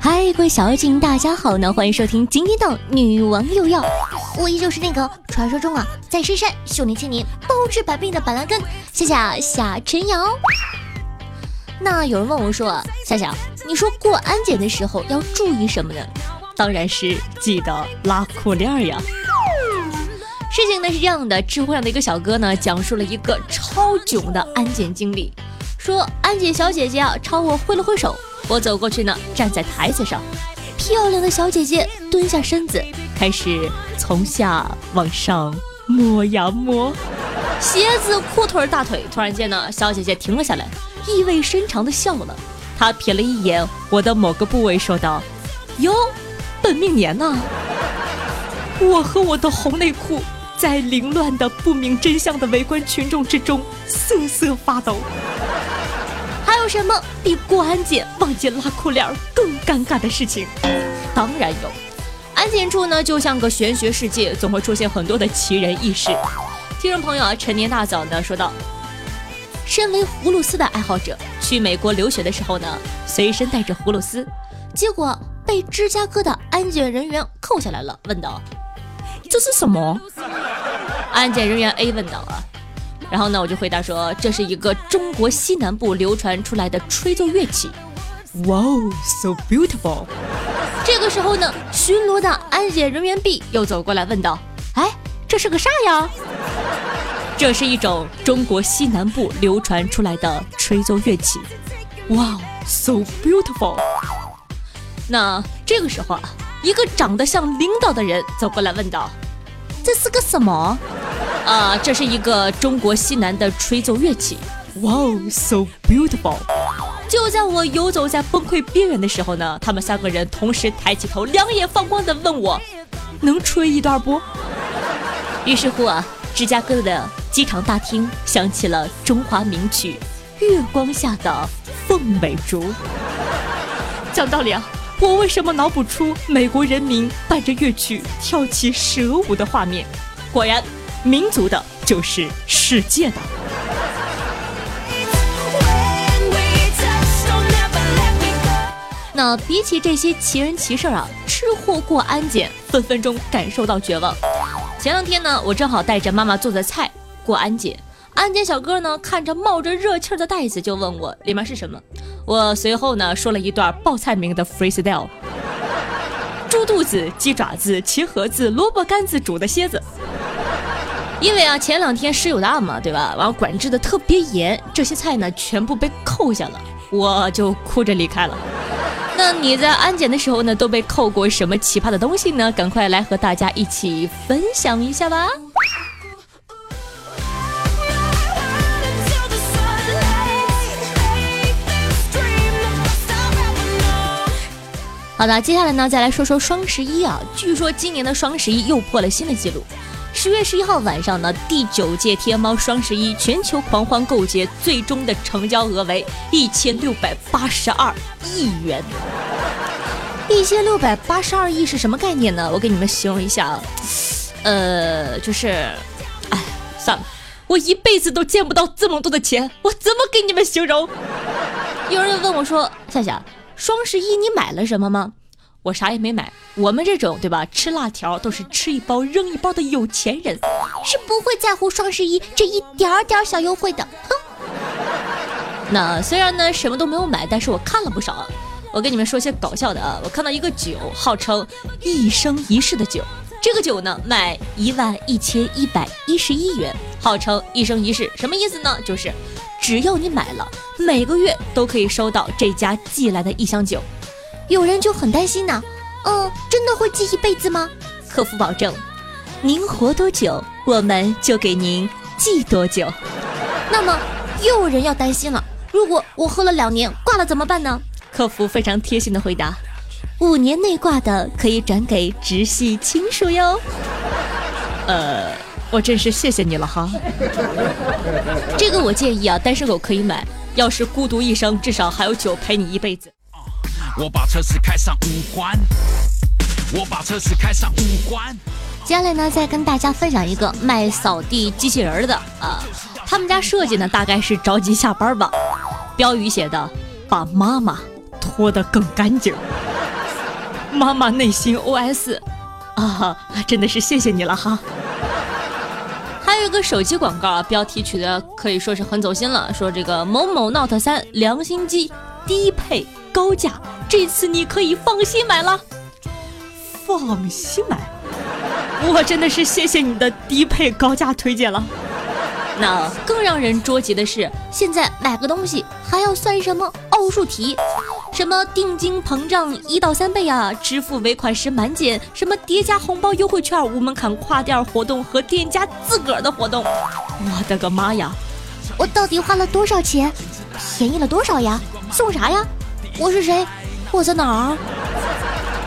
嗨，各位小妖精大家好呢，欢迎收听今天的女王又要，我依旧是那个传说中啊，在深山修炼千年、包治百病的板蓝根，夏夏夏晨瑶。那有人问我说，夏夏，你说过安检的时候要注意什么呢？当然是记得拉裤链呀。事情呢是这样的，知乎上的一个小哥呢，讲述了一个超囧的安检经历，说安检小姐姐啊朝我挥了挥手。我走过去呢，站在台子上，漂亮的小姐姐蹲下身子，开始从下往上摸呀摸，鞋子、裤腿、大腿。突然间呢，小姐姐停了下来，意味深长的笑了。她瞥了一眼我的某个部位，说道：“哟，本命年呢？”我和我的红内裤在凌乱的不明真相的围观群众之中瑟瑟发抖。有什么比过安检忘记拉裤链更尴尬的事情？当然有。安检处呢，就像个玄学世界，总会出现很多的奇人异事。听众朋友啊，陈年大早呢说道：“身为葫芦丝的爱好者，去美国留学的时候呢，随身带着葫芦丝，结果被芝加哥的安检人员扣下来了，问道：这是什么？安检人员 A 问道啊。然后呢，我就回答说，这是一个中国西南部流传出来的吹奏乐器。哇哦，so beautiful！这个时候呢，巡逻的安检人员 B 又走过来问道：“哎，这是个啥呀？”这是一种中国西南部流传出来的吹奏乐器。哇哦，so beautiful！那这个时候啊，一个长得像领导的人走过来问道：“这是个什么？”啊，这是一个中国西南的吹奏乐器。哇哦，so beautiful！就在我游走在崩溃边缘的时候呢，他们三个人同时抬起头，两眼放光的问我：“能吹一段不？”于是乎啊，芝加哥的机场大厅响起了中华名曲《月光下的凤尾竹》。讲道理啊，我为什么脑补出美国人民伴着乐曲跳起蛇舞的画面？果然。民族的就是世界的。那比起这些奇人奇事儿啊，吃货过安检分分钟感受到绝望。前两天呢，我正好带着妈妈做的菜过安检，安检小哥呢看着冒着热气的袋子，就问我里面是什么。我随后呢说了一段报菜名的 freestyle：猪肚子、鸡爪子、茄盒子、萝卜干子、煮的蝎子。因为啊，前两天室友大嘛，对吧？完了管制的特别严，这些菜呢全部被扣下了，我就哭着离开了。那你在安检的时候呢，都被扣过什么奇葩的东西呢？赶快来和大家一起分享一下吧。好的，接下来呢，再来说说双十一啊。据说今年的双十一又破了新的记录。十月十一号晚上呢，第九届天猫双十一全球狂欢购节最终的成交额为一千六百八十二亿元。一千六百八十二亿是什么概念呢？我给你们形容一下啊，呃，就是，哎，算了，我一辈子都见不到这么多的钱，我怎么给你们形容？有人问我说：“夏夏，双十一你买了什么吗？”我啥也没买，我们这种对吧？吃辣条都是吃一包扔一包的有钱人，是不会在乎双十一这一点点小优惠的。哼。那虽然呢什么都没有买，但是我看了不少。我跟你们说些搞笑的啊，我看到一个酒，号称一生一世的酒，这个酒呢卖一万一千一百一十一元，号称一生一世，什么意思呢？就是只要你买了，每个月都可以收到这家寄来的一箱酒。有人就很担心呢，嗯，真的会记一辈子吗？客服保证，您活多久，我们就给您记多久。那么又有人要担心了，如果我喝了两年挂了怎么办呢？客服非常贴心的回答，五年内挂的可以转给直系亲属哟。呃，我真是谢谢你了哈。这个我建议啊，单身狗可以买，要是孤独一生，至少还有酒陪你一辈子。我把车子开上五环，我把车子开上五环。接下来呢，再跟大家分享一个卖扫地机器人的啊，他们家设计呢大概是着急下班吧。标语写的：把妈妈拖得更干净。妈妈内心 OS：啊，真的是谢谢你了哈。还有一个手机广告啊，标题取的可以说是很走心了，说这个某某 Note 三良心机，低配高价，这次你可以放心买了。放心买，我真的是谢谢你的低配高价推荐了。那更让人着急的是，现在买个东西还要算什么奥数题，什么定金膨胀一到三倍啊，支付尾款时满减，什么叠加红包优惠券、无门槛跨店活动和店家自个儿的活动。我的个妈呀！我到底花了多少钱？便宜了多少呀？送啥呀？我是谁？我在哪儿？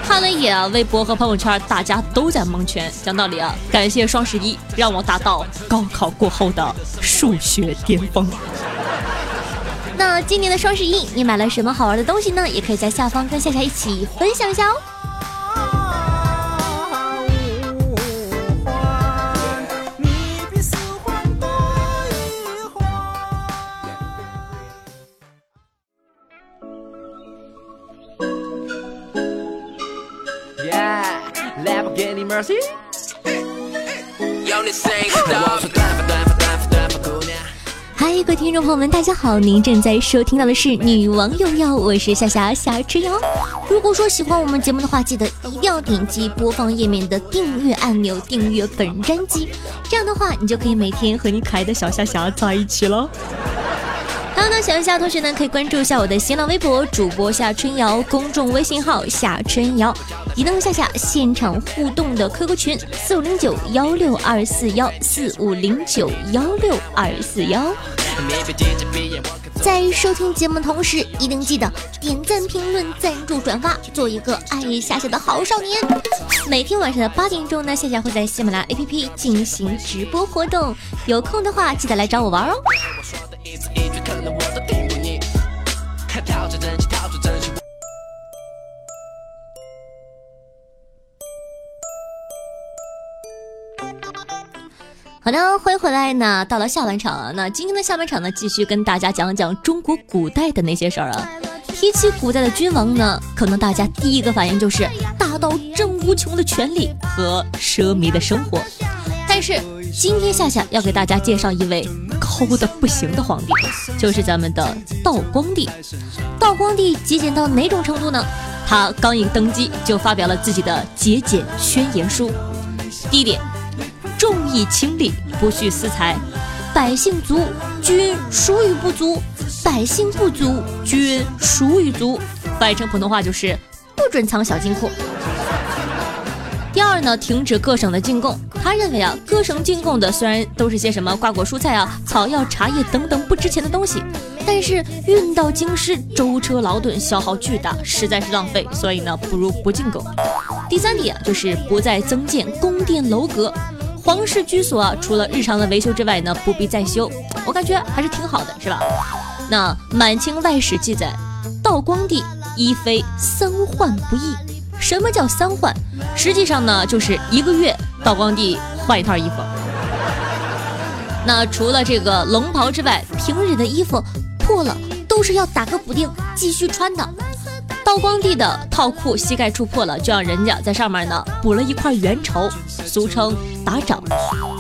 看了一眼啊，微博和朋友圈，大家都在蒙圈。讲道理啊，感谢双十一，让我达到高考过后的数学巅峰。那今年的双十一，你买了什么好玩的东西呢？也可以在下方跟夏夏一起分享一下哦。嗨，各位听众朋友们，大家好！您正在收听到的是《女王用药》，我是夏夏夏之瑶。如果说喜欢我们节目的话，记得一定要点击播放页面的订阅按钮，订阅本专辑。这样的话，你就可以每天和你可爱的小夏夏在一起了。还有呢，小夏同学呢，可以关注一下我的新浪微博主播夏春瑶，公众微信号夏春瑶。移动夏夏现场互动的 QQ 群四五零九幺六二四幺四五零九幺六二四幺。在收听节目的同时，一定记得点赞、评论、赞助、转发，做一个爱夏夏的好少年。每天晚上的八点钟呢，夏夏会在喜马拉雅 APP 进行直播活动，有空的话记得来找我玩哦。好的，欢迎回来呢。到了下半场啊，那今天的下半场呢，继续跟大家讲讲中国古代的那些事儿啊。提起古代的君王呢，可能大家第一个反应就是大到真无穷的权力和奢靡的生活。但是今天夏夏要给大家介绍一位抠的不行的皇帝，就是咱们的道光帝。道光帝节俭到哪种程度呢？他刚一登基就发表了自己的节俭宣言书。第一点。重义轻利，不蓄私财，百姓足，君孰与不足？百姓不足，君孰与足？翻译成普通话就是不准藏小金库。第二呢，停止各省的进贡。他认为啊，各省进贡的虽然都是些什么瓜果蔬菜啊、草药、茶叶等等不值钱的东西，但是运到京师舟车劳顿，消耗巨大，实在是浪费，所以呢，不如不进贡。第三点就是不再增建宫殿楼阁。皇室居所啊，除了日常的维修之外呢，不必再修。我感觉还是挺好的，是吧？那《满清外史》记载，道光帝一妃三换不易。什么叫三换？实际上呢，就是一个月道光帝换一套衣服。那除了这个龙袍之外，平日的衣服破了都是要打个补丁继续穿的。道光帝的套裤膝盖处破了，就让人家在上面呢补了一块圆绸，俗称打掌。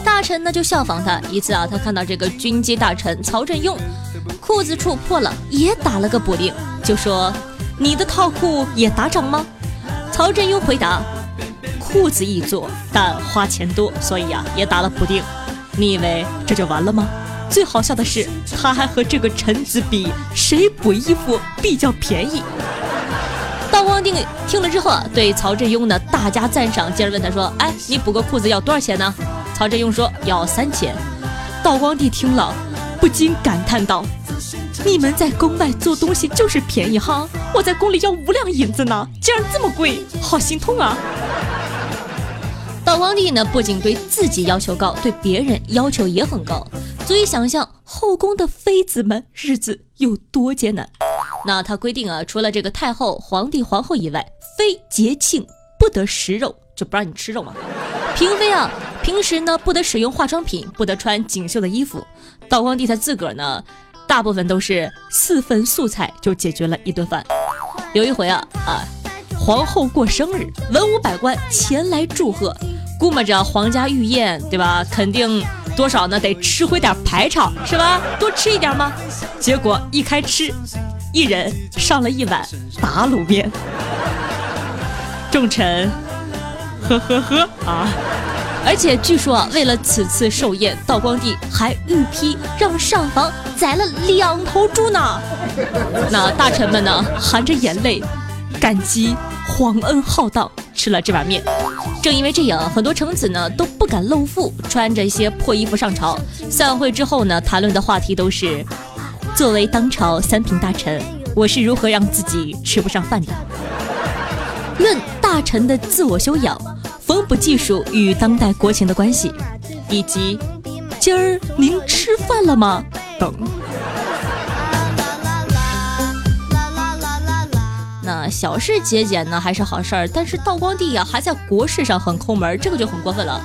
大臣呢就效仿他，一次啊，他看到这个军机大臣曹振用裤子处破了，也打了个补丁，就说：“你的套裤也打掌吗？”曹振庸回答：“裤子易做，但花钱多，所以啊也打了补丁。你以为这就完了吗？最好笑的是，他还和这个臣子比，谁补衣服比较便宜。”道光帝听了之后啊，对曹振庸呢大加赞赏，接着问他说：“哎，你补个裤子要多少钱呢？”曹振庸说：“要三千。”道光帝听了，不禁感叹道：“你们在宫外做东西就是便宜哈，我在宫里要五两银子呢，竟然这么贵，好心痛啊！”道光帝呢，不仅对自己要求高，对别人要求也很高，足以想象后宫的妃子们日子有多艰难。那他规定啊，除了这个太后、皇帝、皇后以外，非节庆不得食肉，就不让你吃肉嘛。嫔妃啊，平时呢不得使用化妆品，不得穿锦绣的衣服。道光帝他自个儿呢，大部分都是四份素菜就解决了一顿饭。有一回啊啊，皇后过生日，文武百官前来祝贺，估摸着皇家御宴对吧？肯定多少呢，得吃回点排场是吧？多吃一点吗？结果一开吃，一人上了一碗打卤面。众臣，呵呵呵啊！而且据说啊，为了此次寿宴，道光帝还御批让上房宰了两头猪呢。那大臣们呢，含着眼泪，感激皇恩浩荡，吃了这碗面。正因为这样，很多臣子呢都不敢露富，穿着一些破衣服上朝。散会之后呢，谈论的话题都是：作为当朝三品大臣，我是如何让自己吃不上饭的。论大臣的自我修养、缝补技术与当代国情的关系，以及今儿您吃饭了吗？等。那小事节俭呢还是好事儿，但是道光帝呀还在国事上很抠门，这个就很过分了。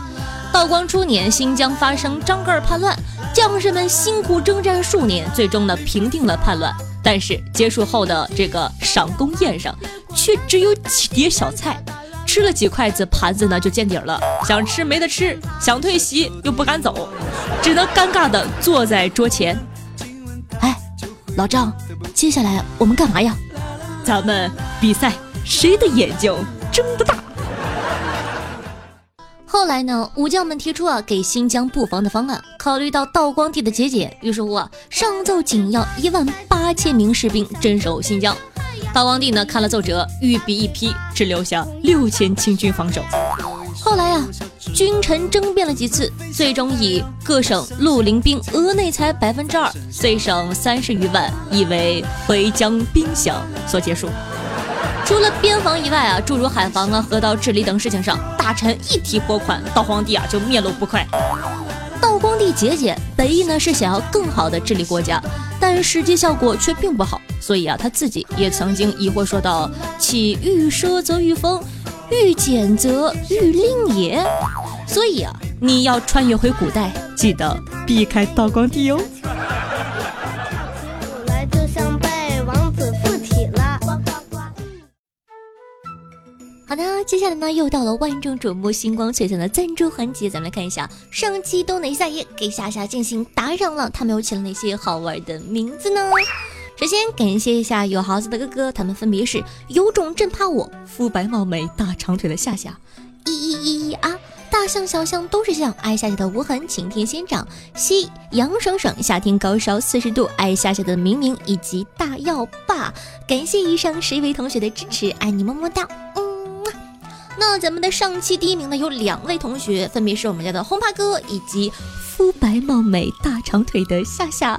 道光初年，新疆发生张噶尔叛乱，将士们辛苦征战数年，最终呢平定了叛乱。但是结束后的这个赏功宴上，却只有几碟小菜，吃了几筷子，盘子呢就见底了。想吃没得吃，想退席又不敢走，只能尴尬的坐在桌前。哎，老张，接下来我们干嘛呀？咱们比赛谁的眼睛睁得大。后来呢，武将们提出啊给新疆布防的方案，考虑到道光帝的节俭，于是乎啊上奏仅要一万八千名士兵镇守新疆。道光帝呢看了奏折，御笔一批，只留下六千清军防守。后来啊，君臣争辩了几次，最终以各省陆林兵额内财百分之二，岁省三十余万，以为回疆兵饷所结束。除了边防以外啊，诸如海防啊、河道治理等事情上，大臣一提拨款，道光帝啊就面露不快。道光帝节俭，本意呢是想要更好的治理国家，但实际效果却并不好。所以啊，他自己也曾经疑惑说道：“其欲奢则欲疯，欲俭则欲令也。”所以啊，你要穿越回古代，记得避开道光帝哦。好的，接下来呢，又到了万众瞩目、星光璀璨的赞助环节，咱们来看一下上期都哪些大爷给夏夏进行打赏了，他们又起了哪些好玩的名字呢？首先感谢一下有豪子的哥哥，他们分别是有种真怕我、肤白貌美、大长腿的夏夏、一一一一啊、大象小象都是象、爱夏夏的无痕、晴天仙长、西杨爽爽、夏天高烧四十度、爱夏夏的明明以及大药爸，感谢以上十一位同学的支持，爱你么么哒，嗯。那咱们的上期第一名呢，有两位同学，分别是我们家的轰趴哥以及肤白貌美、大长腿的夏夏。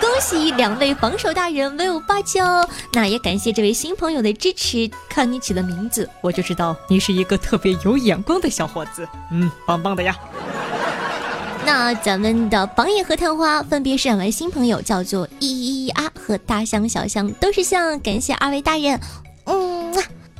恭喜两位榜首大人，威武霸气哦！那也感谢这位新朋友的支持。看你起的名字，我就知道你是一个特别有眼光的小伙子。嗯，棒棒的呀。那咱们的榜眼和探花分别是两位新朋友，叫做一一一啊和大象小象，都是象。感谢二位大人。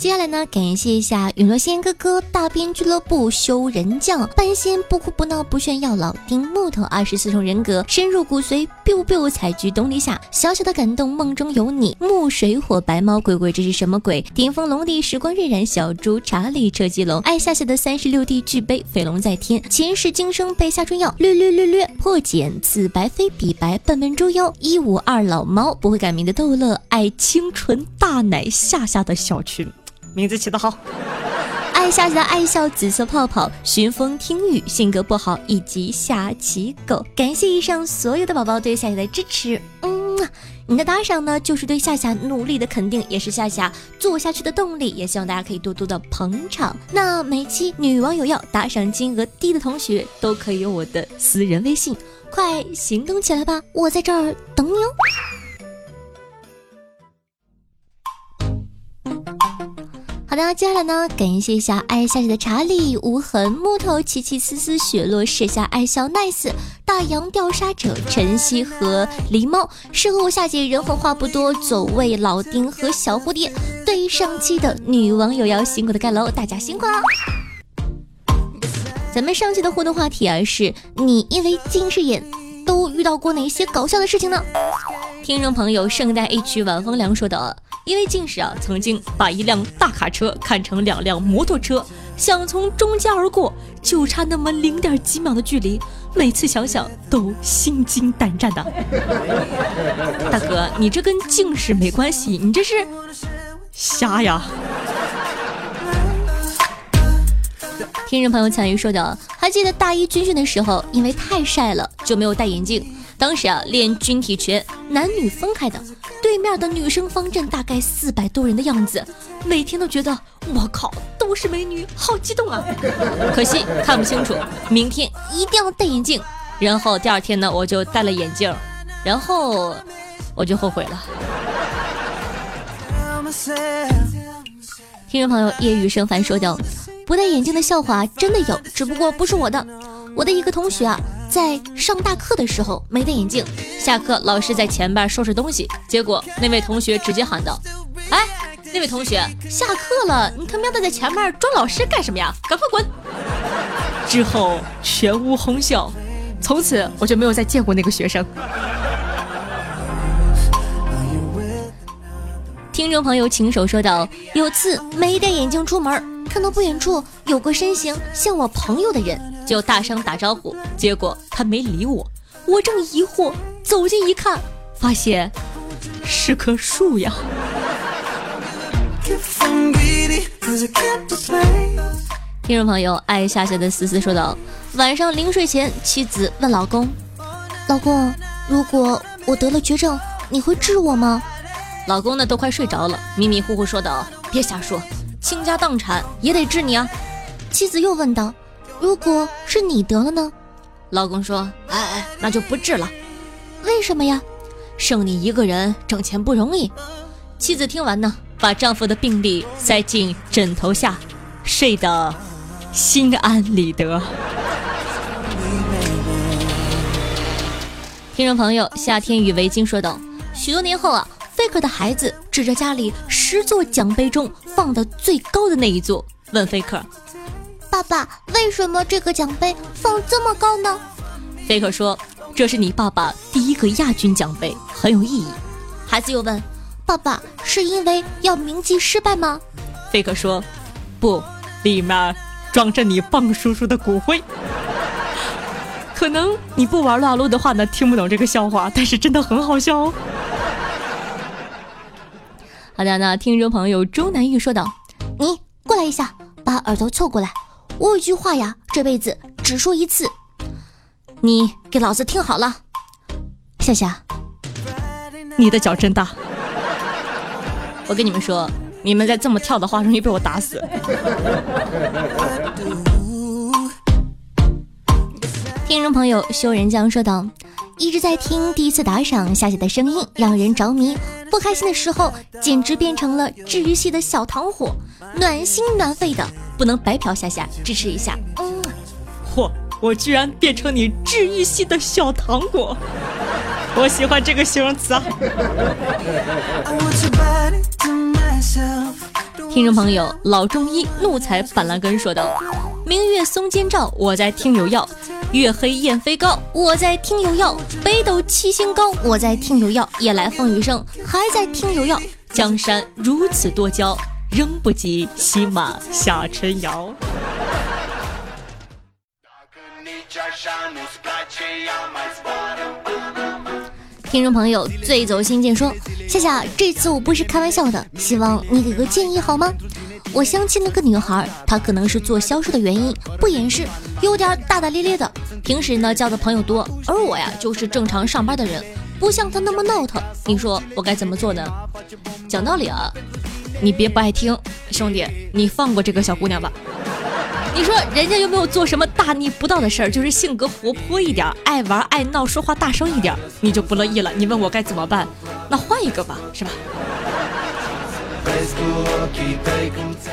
接下来呢，感谢一下陨落仙哥哥、大兵俱乐部、修人将、半仙不哭不闹不炫耀、老丁木头、二十四重人格、深入骨髓、biu biu 采菊东篱下、小小的感动梦中有你、木水火白猫鬼鬼这是什么鬼？顶峰龙帝时光荏苒、小猪查理车机龙、爱夏夏的三十六弟巨杯、飞龙在天、前世今生被夏春药、略略略略破茧、此白非彼白、笨笨猪妖、一五二老猫不会改名的逗乐、爱清纯大奶夏夏的小群。名字起得好，爱夏夏爱笑紫色泡泡，寻风听雨，性格不好，以及下棋狗。感谢以上所有的宝宝对夏夏的支持，嗯，你的打赏呢，就是对夏夏努力的肯定，也是夏夏做下去的动力。也希望大家可以多多的捧场。那每期女网友要打赏金额低的同学，都可以用我的私人微信，快行动起来吧，我在这儿等你哦。好的，接下来呢，感谢一下爱夏姐的查理、无痕木头、七七丝丝、雪落时下、爱笑 nice、大洋调沙者、晨曦和狸猫，适合我夏姐人狠话不多，走位老丁和小蝴蝶。对于上期的女网友要辛苦的盖楼，大家辛苦了。咱们上期的互动话题啊，是你因为近视眼。都遇到过哪些搞笑的事情呢？听众朋友，圣诞 A 区晚风凉说的，因为近视啊，曾经把一辆大卡车看成两辆摩托车，想从中间而过，就差那么零点几秒的距离，每次想想都心惊胆战的。大哥，你这跟近视没关系，你这是瞎呀。听众朋友参与说的，还记得大一军训的时候，因为太晒了，就没有戴眼镜。当时啊，练军体拳，男女分开的，对面的女生方阵大概四百多人的样子，每天都觉得我靠，都是美女，好激动啊！可惜看不清楚，明天一定要戴眼镜。然后第二天呢，我就戴了眼镜，然后我就后悔了。听众朋友，夜雨生凡说道。不戴眼镜的笑话真的有，只不过不是我的。我的一个同学啊，在上大课的时候没戴眼镜，下课老师在前边收拾东西，结果那位同学直接喊道：“哎，那位同学，下课了，你他喵的在前面装老师干什么呀？赶快滚！”之后全屋哄笑，从此我就没有再见过那个学生。听众朋友，请手说道：“有次没戴眼镜出门。”看到不远处有个身形像我朋友的人，就大声打招呼，结果他没理我。我正疑惑，走近一看，发现是棵树呀。听众朋友，爱夏夏的思思说道：晚上临睡前，妻子问老公：“老公，如果我得了绝症，你会治我吗？”老公呢，都快睡着了，迷迷糊糊说道：“别瞎说。”倾家荡产也得治你啊！妻子又问道：“如果是你得了呢？”老公说：“哎哎，那就不治了。为什么呀？剩你一个人挣钱不容易。”妻子听完呢，把丈夫的病历塞进枕头下，睡得心安理得。听众朋友，夏天与围巾说道：“许多年后啊。” Faker 的孩子指着家里十座奖杯中放的最高的那一座，问 Faker：“ 爸爸，为什么这个奖杯放这么高呢？”Faker 说：“这是你爸爸第一个亚军奖杯，很有意义。”孩子又问：“爸爸，是因为要铭记失败吗？”Faker 说：“不，里面装着你棒叔叔的骨灰。”可能你不玩撸啊撸的话呢，听不懂这个笑话，但是真的很好笑哦。好的，那听众朋友周南玉说道：“你过来一下，把耳朵凑过来。我有一句话呀，这辈子只说一次，你给老子听好了。夏夏，你的脚真大。我跟你们说，你们再这么跳的话，容易被我打死。”听众朋友修人将说道。一直在听，第一次打赏，夏夏的声音让人着迷。不开心的时候，简直变成了治愈系的小糖果，暖心暖肺的，不能白嫖夏夏，支持一下。嗯，嚯，我居然变成你治愈系的小糖果，我喜欢这个形容词啊。听众朋友，老中医怒踩板蓝根说道：“明月松间照，我在听有药。”月黑雁飞高，我在听有药；北斗七星高，我在听有药；夜来风雨声，还在听有药。江山如此多娇，仍不及西马下沉瑶。听众朋友，醉走心剑说：夏夏，这次我不是开玩笑的，希望你给个建议好吗？我相亲那个女孩，她可能是做销售的原因，不掩饰，有点大大咧咧的。平时呢交的朋友多，而我呀就是正常上班的人，不像他那么闹腾。你说我该怎么做呢？讲道理啊，你别不爱听，兄弟，你放过这个小姑娘吧。你说人家又没有做什么大逆不道的事儿，就是性格活泼一点，爱玩爱闹，说话大声一点，你就不乐意了。你问我该怎么办？那换一个吧，是吧？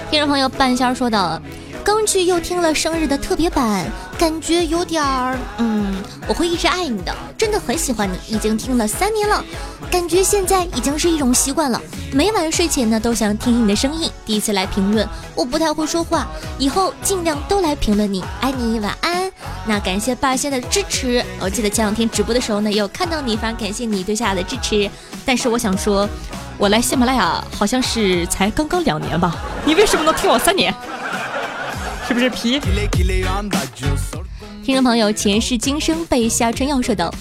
听众朋友半仙说道：“刚去又听了生日的特别版，感觉有点儿……嗯，我会一直爱你的，真的很喜欢你，已经听了三年了，感觉现在已经是一种习惯了。每晚睡前呢，都想听听你的声音。第一次来评论，我不太会说话，以后尽量都来评论你，爱你，晚安。”那感谢霸仙的支持，我记得前两天直播的时候呢，有看到你，非常感谢你对夏夏的支持。但是我想说，我来喜马拉雅好像是才刚刚两年吧，你为什么能听我三年？是不是皮？听众朋友，前世今生被夏春耀说道。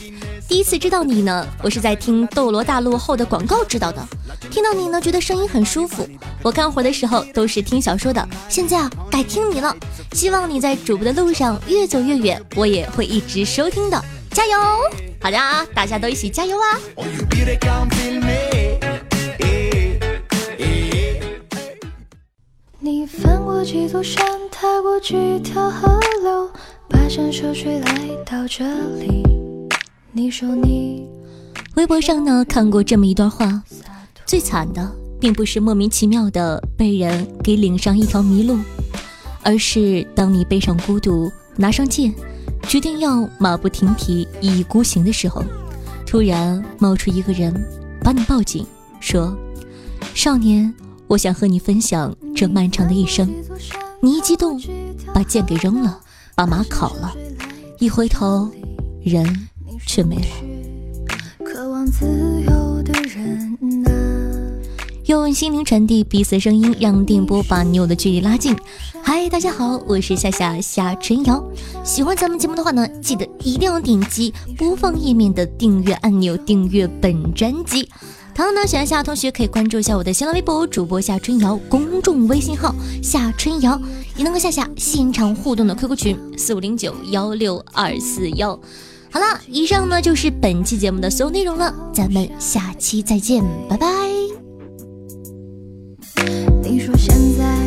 第一次知道你呢，我是在听《斗罗大陆》后的广告知道的。听到你呢，觉得声音很舒服。我干活的时候都是听小说的，现在啊改听你了。希望你在主播的路上越走越远，我也会一直收听的，加油！好的啊，大家都一起加油啊！过几座山，踏过几条河流，跋山涉水来到这里。你说你微博上呢看过这么一段话，最惨的并不是莫名其妙的被人给领上一条迷路，而是当你背上孤独，拿上剑，决定要马不停蹄一意孤行的时候，突然冒出一个人把你抱紧，说：“少年，我想和你分享这漫长的一生。”你一激动，把剑给扔了，把马烤了，一回头，人。却没了。用心灵传递彼此声音，让电波把你我的距离拉近。嗨，大家好，我是夏夏夏春瑶。喜欢咱们节目的话呢，记得一定要点击播放页面的订阅按钮，订阅本专辑。同样呢，喜欢夏同学可以关注一下我的新浪微博主播夏春瑶，公众微信号夏春瑶，也能够下下现场互动的 QQ 群四五零九幺六二四幺。好了，以上呢就是本期节目的所有内容了，咱们下期再见，拜拜。你说现在